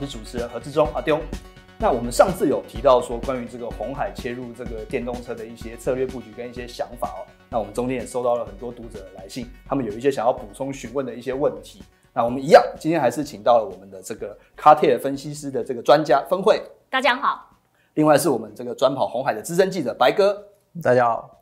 我是主持人何志忠阿丢。那我们上次有提到说，关于这个红海切入这个电动车的一些策略布局跟一些想法哦。那我们中间也收到了很多读者的来信，他们有一些想要补充询问的一些问题。那我们一样，今天还是请到了我们的这个卡特尔分析师的这个专家分会。大家好。另外是我们这个专跑红海的资深记者白哥。大家好。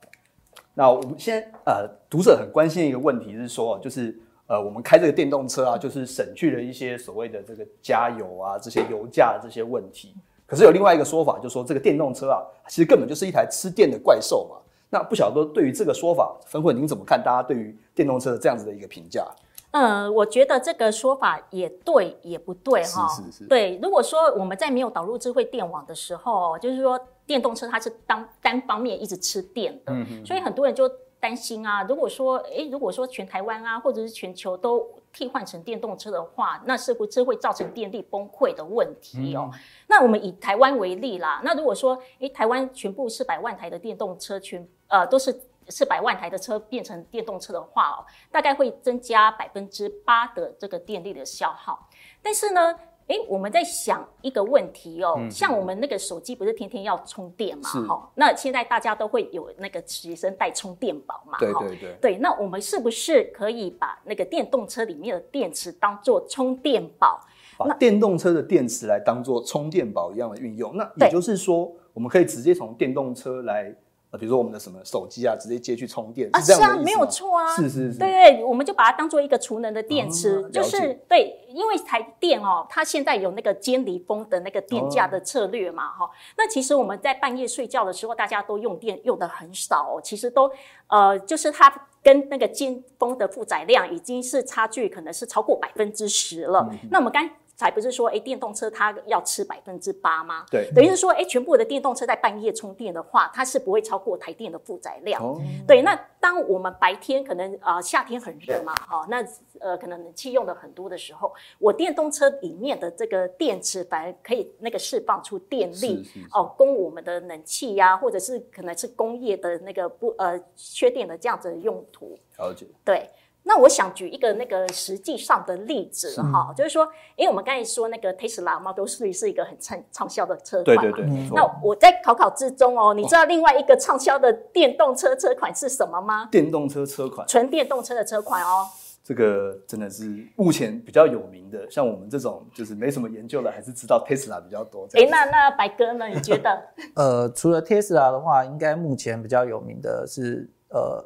那我们先呃，读者很关心的一个问题是说，就是呃，我们开这个电动车啊，就是省去了一些所谓的这个加油啊这些油价的这些问题。可是有另外一个说法，就说这个电动车啊，其实根本就是一台吃电的怪兽嘛。那不晓得对于这个说法，分会您怎么看？大家对于电动车这样子的一个评价？嗯，我觉得这个说法也对，也不对哈。是是是。对，如果说我们在没有导入智慧电网的时候，就是说电动车它是当单方面一直吃电的，所以很多人就担心啊。如果说，哎，如果说全台湾啊，或者是全球都替换成电动车的话，那是不是会造成电力崩溃的问题哦？那我们以台湾为例啦，那如果说，哎，台湾全部四百万台的电动车，全呃都是。四百万台的车变成电动车的话哦，大概会增加百分之八的这个电力的消耗。但是呢，哎，我们在想一个问题哦，像我们那个手机不是天天要充电嘛？哈，那现在大家都会有那个随身带充电宝嘛？对对对。对，那我们是不是可以把那个电动车里面的电池当做充电宝？把电动车的电池来当做充电宝一样的运用？那也就是说，我们可以直接从电动车来。比如说我们的什么手机啊，直接接去充电，是这样没有错啊。是是是，对对，我们就把它当做一个储能的电池，就是对，因为台电哦，它现在有那个尖离峰的那个电价的策略嘛，哈。那其实我们在半夜睡觉的时候，大家都用电用的很少，其实都呃，就是它跟那个尖峰的负载量已经是差距，可能是超过百分之十了。那我们刚。才不是说，哎，电动车它要吃百分之八吗？对，等于是说，哎，全部的电动车在半夜充电的话，它是不会超过台电的负载量。对，那当我们白天可能啊夏天很热嘛，哈，那呃可能冷气用的很多的时候，我电动车里面的这个电池反而可以那个释放出电力哦，供我们的冷气呀，或者是可能是工业的那个不呃缺电的这样子的用途。了解。对。那我想举一个那个实际上的例子哈，就是说，因为我们刚才说那个 Tesla Model 3是一个很畅畅销的车款嘛，那我在考考之中哦，你知道另外一个畅销的电动车车款是什么吗？电动车车款，纯电动车的车款哦。这个真的是目前比较有名的，像我们这种就是没什么研究的，还是知道 Tesla 比较多。哎，那那白哥呢？你觉得？呃，除了 Tesla 的话，应该目前比较有名的是呃。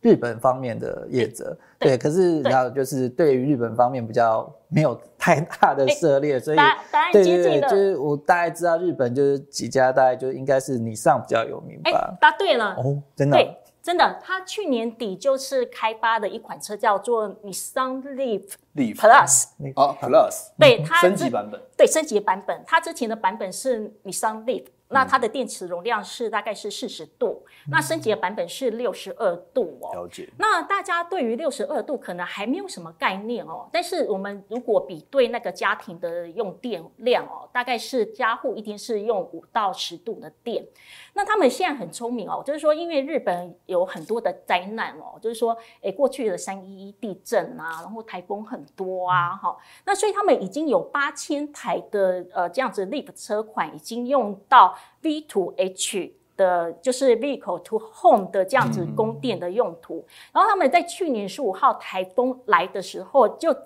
日本方面的业者，对，可是然后就是对于日本方面比较没有太大的 涉猎，所以对对对，就是我大概知道日本就是几家，大概就应该是你上比较有名吧。答对了。哦，真的，对，真的，他去年底就是开发的一款车叫做 Nissan Leaf Plus 啊，Plus，对，它升级版本，对，升级版本，它之前的版本是 Nissan Leaf。那它的电池容量是大概是四十度，那升级的版本是六十二度哦。了解。那大家对于六十二度可能还没有什么概念哦，但是我们如果比对那个家庭的用电量哦，大概是家户一天是用五到十度的电。那他们现在很聪明哦，就是说因为日本有很多的灾难哦，就是说诶过去的三一一地震啊，然后台风很多啊，哈，那所以他们已经有八千台的呃这样子 LEAP 车款已经用到。V to H 的，就是 Vehicle to Home 的这样子供电的用途。然后他们在去年十五号台风来的时候，就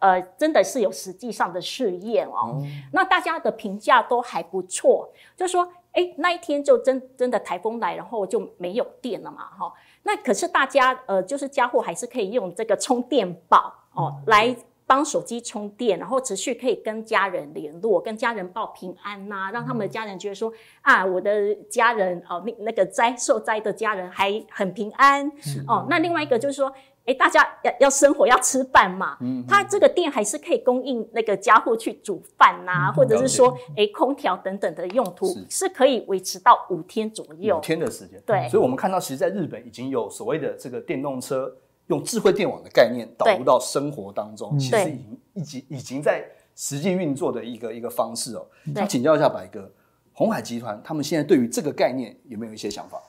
呃真的是有实际上的试验哦。那大家的评价都还不错，就说哎那一天就真真的台风来，然后就没有电了嘛哈。那可是大家呃就是家户还是可以用这个充电宝哦来。帮手机充电，然后持续可以跟家人联络，跟家人报平安呐，让他们的家人觉得说啊，我的家人哦，那那个灾受灾的家人还很平安哦。那另外一个就是说，哎，大家要要生活要吃饭嘛，嗯，它这个电还是可以供应那个家户去煮饭呐，或者是说哎空调等等的用途，是可以维持到五天左右，五天的时间。对，所以我们看到，其实在日本已经有所谓的这个电动车。用智慧电网的概念导入到生活当中，其实已经已经已经在实际运作的一个一个方式哦。想请教一下白哥，红海集团他们现在对于这个概念有没有一些想法？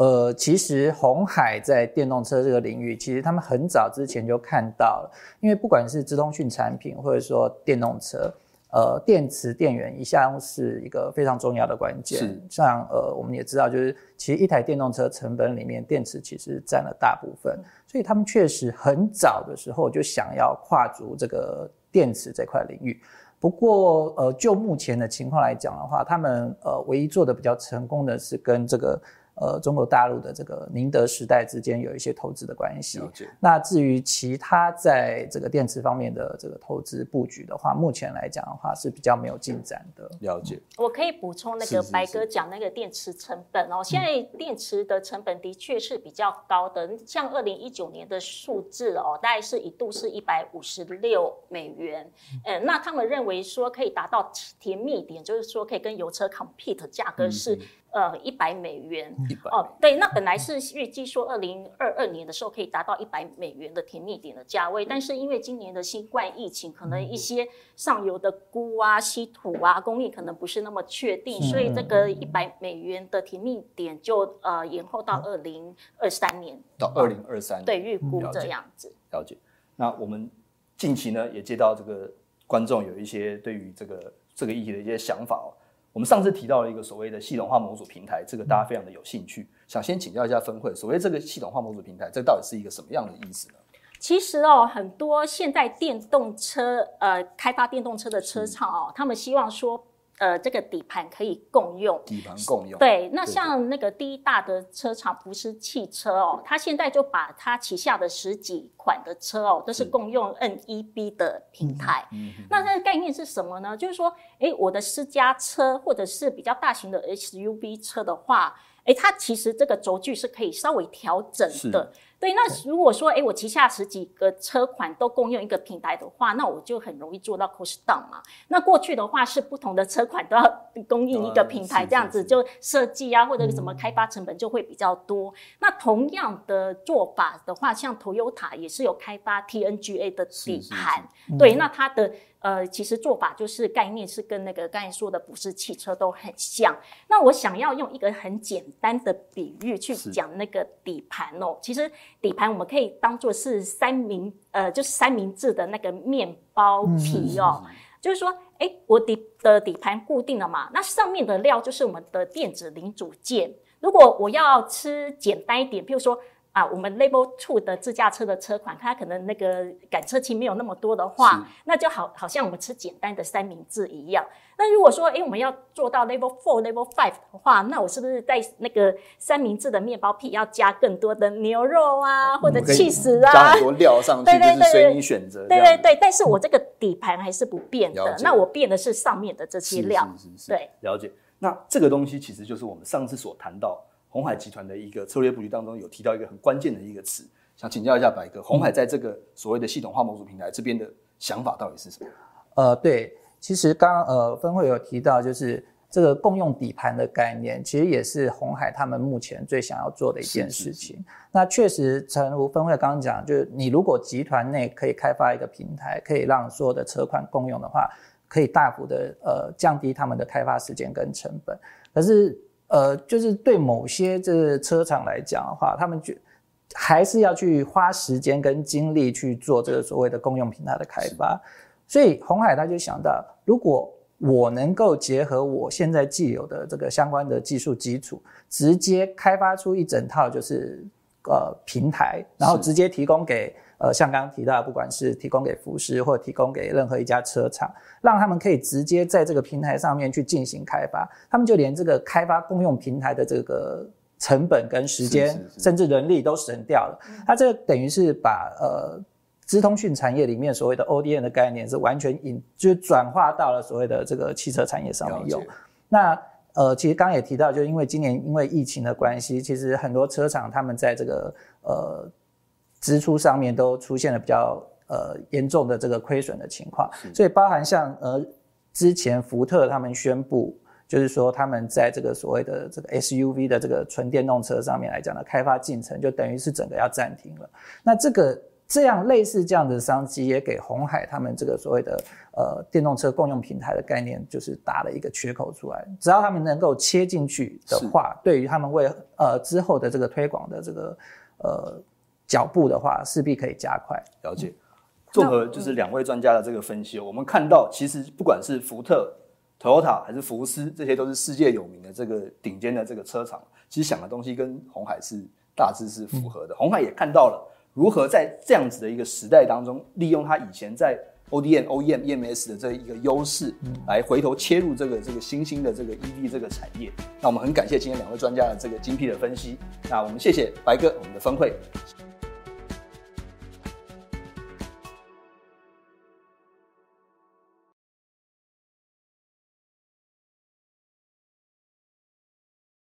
呃，其实红海在电动车这个领域，其实他们很早之前就看到了，因为不管是自通讯产品或者说电动车，呃，电池电源一向是一个非常重要的关键。是，像呃，我们也知道，就是其实一台电动车成本里面，电池其实占了大部分。所以他们确实很早的时候就想要跨足这个电池这块领域。不过，呃，就目前的情况来讲的话，他们呃唯一做的比较成功的是跟这个。呃，中国大陆的这个宁德时代之间有一些投资的关系。那至于其他在这个电池方面的这个投资布局的话，目前来讲的话是比较没有进展的。了解。我可以补充那个白哥讲那个电池成本哦，现在电池的成本的确是比较高的，像二零一九年的数字哦，大概是一度是一百五十六美元。嗯，那他们认为说可以达到甜蜜点，就是说可以跟油车 compete 价格是。呃，一百美元哦，对，那本来是预计说二零二二年的时候可以达到一百美元的甜蜜点的价位，但是因为今年的新冠疫情，可能一些上游的钴啊、稀土啊工艺可能不是那么确定，所以这个一百美元的甜蜜点就呃延后到二零二三年。到二零二三，对，预估这样子。了解。那我们近期呢也接到这个观众有一些对于这个这个议题的一些想法哦。我们上次提到了一个所谓的系统化模组平台，这个大家非常的有兴趣，想先请教一下分会，所谓这个系统化模组平台，这到底是一个什么样的意思呢？其实哦，很多现在电动车呃开发电动车的车厂哦，他们希望说。呃，这个底盘可以共用，底盘共用。对，那像那个第一大的车厂福斯汽车哦，它现在就把它旗下的十几款的车哦，都是共用 NEB 的平台。那它的概念是什么呢？就是说，哎，我的私家车或者是比较大型的 SUV 车的话，哎，它其实这个轴距是可以稍微调整的。对，那如果说，哎，我旗下十几个车款都共用一个平台的话，那我就很容易做到 cost down 嘛。那过去的话是不同的车款都要 供应一个平台，这样子就设计啊或者什么开发成本就会比较多。那同样的做法的话，像 Toyota 也是有开发 TNGA 的底盘，对，那它的。呃，其实做法就是概念是跟那个刚才说的不是汽车都很像。那我想要用一个很简单的比喻去讲那个底盘哦。其实底盘我们可以当做是三明呃，就是三明治的那个面包皮哦。就是说，哎，我底的底盘固定了嘛，那上面的料就是我们的电子零组件。如果我要吃简单一点，譬如说。啊，我们 Level Two 的自驾车的车款，它可能那个感车器没有那么多的话，那就好好像我们吃简单的三明治一样。那如果说，哎，我们要做到 Level Four、Level Five 的话，那我是不是在那个三明治的面包皮要加更多的牛肉啊，或者气死啊？加很多料上去，就是随你选择。对对对，但是我这个底盘还是不变的，那我变的是上面的这些料。对，了解。那这个东西其实就是我们上次所谈到。红海集团的一个策略布局当中有提到一个很关键的一个词，想请教一下白哥，红海在这个所谓的系统化模组平台这边的想法到底是什么？呃，对，其实刚刚呃分会有提到，就是这个共用底盘的概念，其实也是红海他们目前最想要做的一件事情。那确实，诚如分会刚刚讲，就是你如果集团内可以开发一个平台，可以让所有的车款共用的话，可以大幅的呃降低他们的开发时间跟成本。可是呃，就是对某些这车厂来讲的话，他们就还是要去花时间跟精力去做这个所谓的公用平台的开发。所以红海他就想到，如果我能够结合我现在既有的这个相关的技术基础，直接开发出一整套就是呃平台，然后直接提供给。呃，像刚刚提到，不管是提供给服饰，或提供给任何一家车厂，让他们可以直接在这个平台上面去进行开发，他们就连这个开发公用平台的这个成本跟时间，甚至人力都省掉了。它这等于是把呃，资通讯产业里面所谓的 ODM 的概念，是完全引就转化到了所谓的这个汽车产业上面用。那呃，其实刚刚也提到，就因为今年因为疫情的关系，其实很多车厂他们在这个呃。支出上面都出现了比较呃严重的这个亏损的情况，所以包含像呃之前福特他们宣布，就是说他们在这个所谓的这个 SUV 的这个纯电动车上面来讲的开发进程，就等于是整个要暂停了。那这个这样类似这样的商机，也给红海他们这个所谓的呃电动车共用平台的概念，就是打了一个缺口出来。只要他们能够切进去的话，对于他们为呃之后的这个推广的这个呃。脚步的话，势必可以加快。了解，综合就是两位专家的这个分析，我们看到其实不管是福特、Toyota 还是福斯，这些都是世界有名的这个顶尖的这个车厂，其实想的东西跟红海是大致是符合的。红海也看到了如何在这样子的一个时代当中，利用它以前在 ODM、OEM、EMS 的这一个优势，来回头切入这个这个新兴的这个 EV 这个产业。那我们很感谢今天两位专家的这个精辟的分析。那我们谢谢白哥，我们的分会。